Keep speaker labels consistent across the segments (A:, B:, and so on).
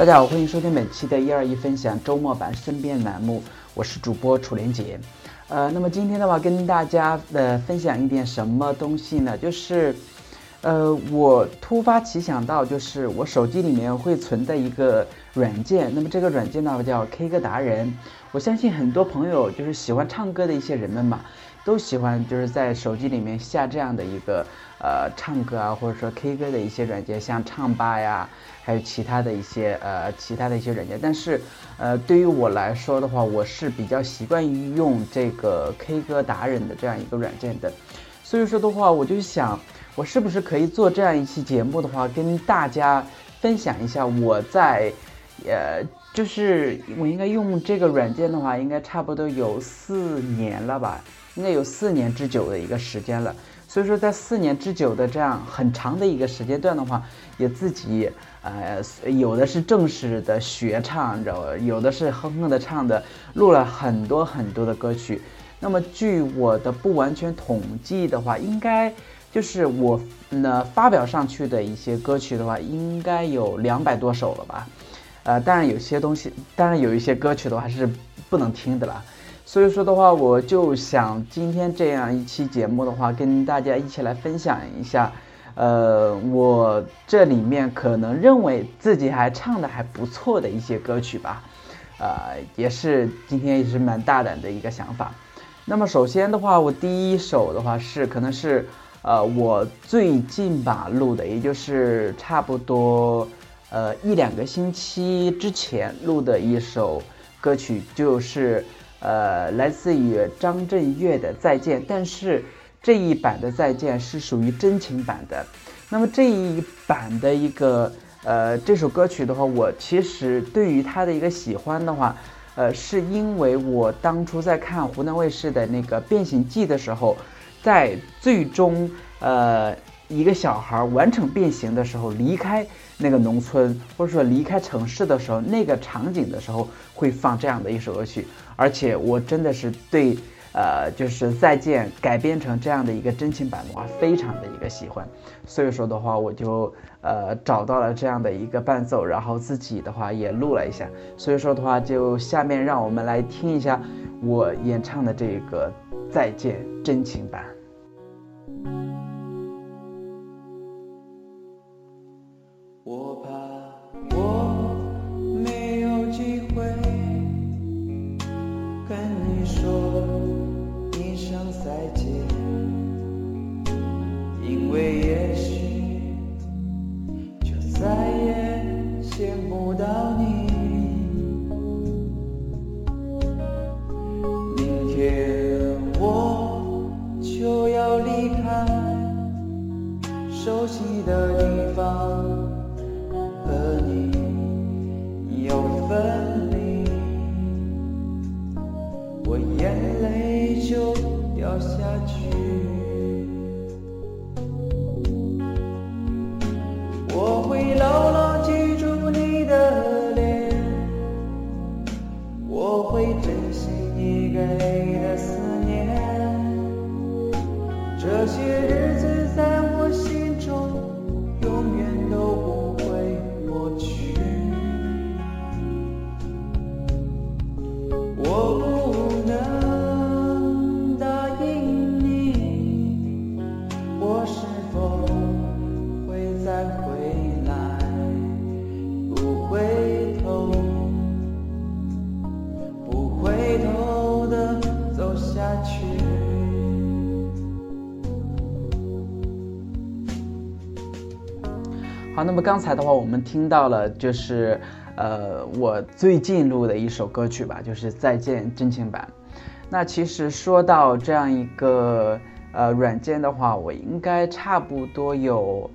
A: 大家好，欢迎收听本期的一二一分享周末版身边栏目，我是主播楚连杰。呃，那么今天的话，跟大家的分享一点什么东西呢？就是，呃，我突发奇想到，就是我手机里面会存在一个软件，那么这个软件呢叫 K 歌达人。我相信很多朋友就是喜欢唱歌的一些人们嘛。都喜欢就是在手机里面下这样的一个呃唱歌啊，或者说 K 歌的一些软件，像唱吧呀，还有其他的一些呃其他的一些软件。但是呃对于我来说的话，我是比较习惯于用这个 K 歌达人的这样一个软件的。所以说的话，我就想我是不是可以做这样一期节目的话，跟大家分享一下我在呃就是我应该用这个软件的话，应该差不多有四年了吧。应该有四年之久的一个时间了，所以说在四年之久的这样很长的一个时间段的话，也自己呃有的是正式的学唱，你知道吧？有的是哼哼的唱的，录了很多很多的歌曲。那么据我的不完全统计的话，应该就是我呢发表上去的一些歌曲的话，应该有两百多首了吧？呃，当然有些东西，当然有一些歌曲的话是不能听的了。所以说的话，我就想今天这样一期节目的话，跟大家一起来分享一下，呃，我这里面可能认为自己还唱的还不错的一些歌曲吧，呃，也是今天也是蛮大胆的一个想法。那么首先的话，我第一首的话是可能是呃我最近吧录的，也就是差不多呃一两个星期之前录的一首歌曲，就是。呃，来自于张震岳的《再见》，但是这一版的《再见》是属于真情版的。那么这一版的一个呃这首歌曲的话，我其实对于他的一个喜欢的话，呃，是因为我当初在看湖南卫视的那个《变形记》的时候，在最终呃一个小孩完成变形的时候离开。那个农村，或者说离开城市的时候，那个场景的时候，会放这样的一首歌曲，而且我真的是对，呃，就是再见改编成这样的一个真情版的话，非常的一个喜欢，所以说的话，我就呃找到了这样的一个伴奏，然后自己的话也录了一下，所以说的话，就下面让我们来听一下我演唱的这个再见真情版。我怕我没有机会跟你说。se adianta. 好，那么刚才的话，我们听到了，就是，呃，我最近录的一首歌曲吧，就是《再见真情版》。那其实说到这样一个呃软件的话，我应该差不多有，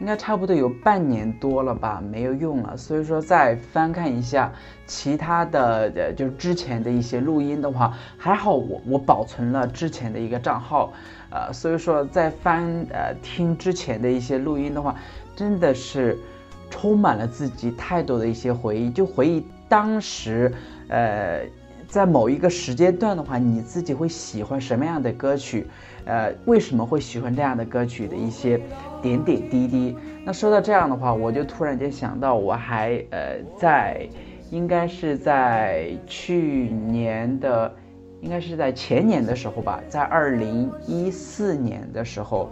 A: 应该差不多有半年多了吧，没有用了。所以说再翻看一下其他的，呃，就是之前的一些录音的话，还好我我保存了之前的一个账号，呃，所以说再翻呃听之前的一些录音的话。真的是充满了自己太多的一些回忆，就回忆当时，呃，在某一个时间段的话，你自己会喜欢什么样的歌曲？呃，为什么会喜欢这样的歌曲的一些点点滴滴？那说到这样的话，我就突然间想到，我还呃在，应该是在去年的，应该是在前年的时候吧，在二零一四年的时候，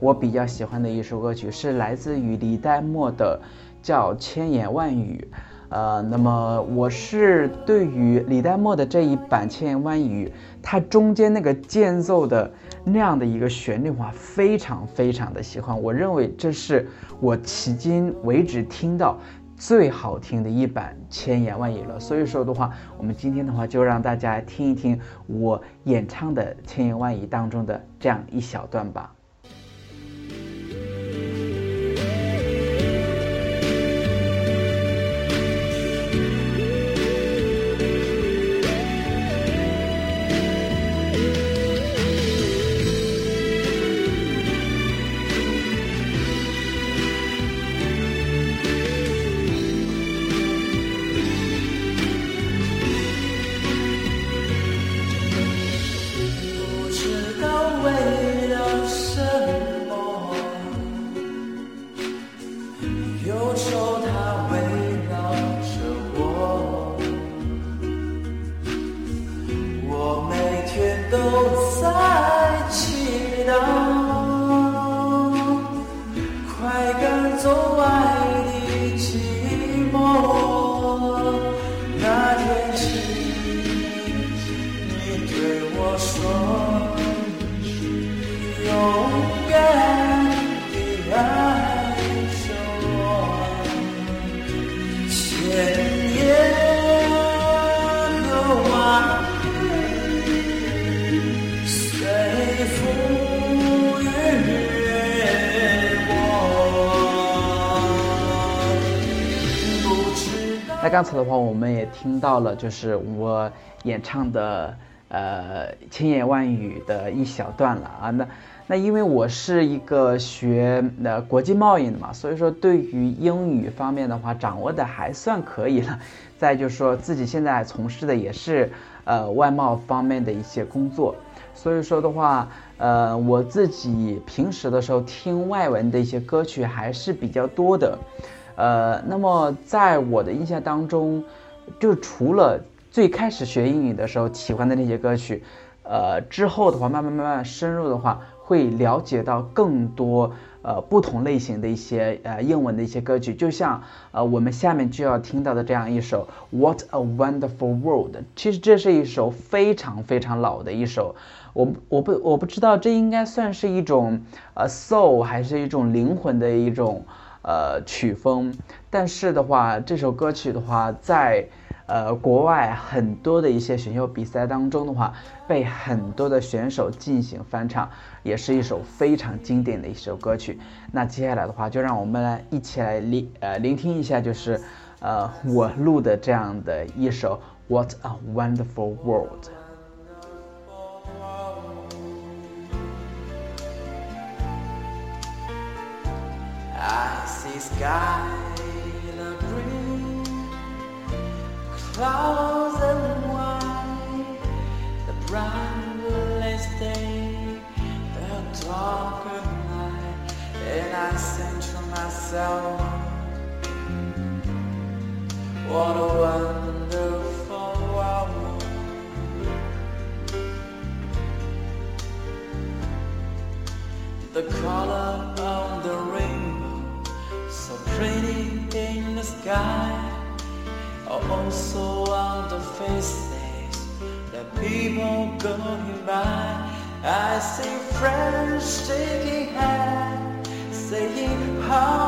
A: 我比较喜欢的一首歌曲是来自于李代沫的，叫《千言万语》。呃，那么我是对于李代沫的这一版《千言万语》，它中间那个间奏的那样的一个旋律话，非常非常的喜欢。我认为这是我迄今为止听到最好听的一版《千言万语》了。所以说的话，我们今天的话就让大家听一听我演唱的《千言万语》当中的这样一小段吧。走完刚才的话，我们也听到了，就是我演唱的呃千言万语的一小段了啊。那那因为我是一个学呃国际贸易的嘛，所以说对于英语方面的话，掌握的还算可以了。再就是说自己现在从事的也是呃外贸方面的一些工作，所以说的话，呃我自己平时的时候听外文的一些歌曲还是比较多的。呃，那么在我的印象当中，就除了最开始学英语的时候喜欢的那些歌曲，呃，之后的话慢慢慢慢深入的话，会了解到更多呃不同类型的一些呃英文的一些歌曲，就像呃我们下面就要听到的这样一首《What a Wonderful World》，其实这是一首非常非常老的一首，我我不我不知道这应该算是一种呃 soul 还是一种灵魂的一种。呃，曲风，但是的话，这首歌曲的话，在呃国外很多的一些选秀比赛当中的话，被很多的选手进行翻唱，也是一首非常经典的一首歌曲。那接下来的话，就让我们来一起来聆呃聆听一下，就是呃我录的这样的一首《What a Wonderful World》。Sky the green, clouds and white, the brightest day, the darker night, and I sing to myself, what a wonderful world. The color of the rainbow pretty in the sky, also on the faces the people going by. I see friends shaking hands, saying, How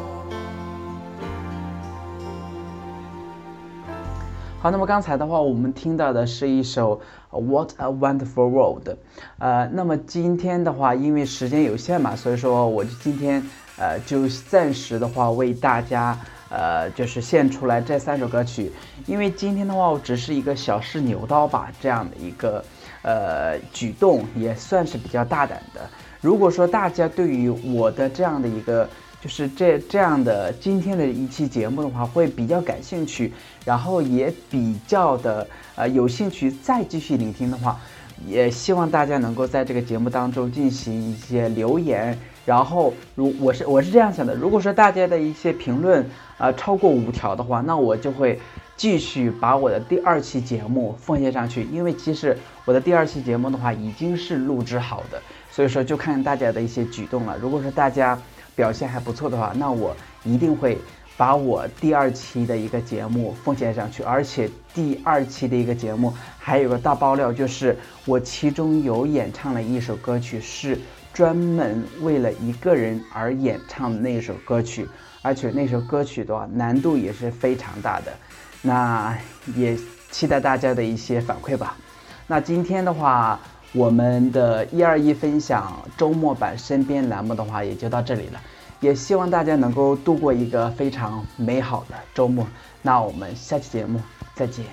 A: 好，那么刚才的话，我们听到的是一首《What a Wonderful World》。呃，那么今天的话，因为时间有限嘛，所以说我就今天呃就暂时的话为大家呃就是献出来这三首歌曲。因为今天的话，我只是一个小试牛刀吧，这样的一个呃举动也算是比较大胆的。如果说大家对于我的这样的一个就是这这样的今天的一期节目的话，会比较感兴趣，然后也比较的呃有兴趣再继续聆听的话，也希望大家能够在这个节目当中进行一些留言。然后如我是我是这样想的，如果说大家的一些评论啊超过五条的话，那我就会继续把我的第二期节目奉献上去。因为其实我的第二期节目的话已经是录制好的，所以说就看大家的一些举动了。如果说大家。表现还不错的话，那我一定会把我第二期的一个节目奉献上去，而且第二期的一个节目还有个大爆料，就是我其中有演唱了一首歌曲，是专门为了一个人而演唱的那首歌曲，而且那首歌曲的话难度也是非常大的，那也期待大家的一些反馈吧。那今天的话。我们的一二一分享周末版身边栏目的话，也就到这里了。也希望大家能够度过一个非常美好的周末。那我们下期节目再见。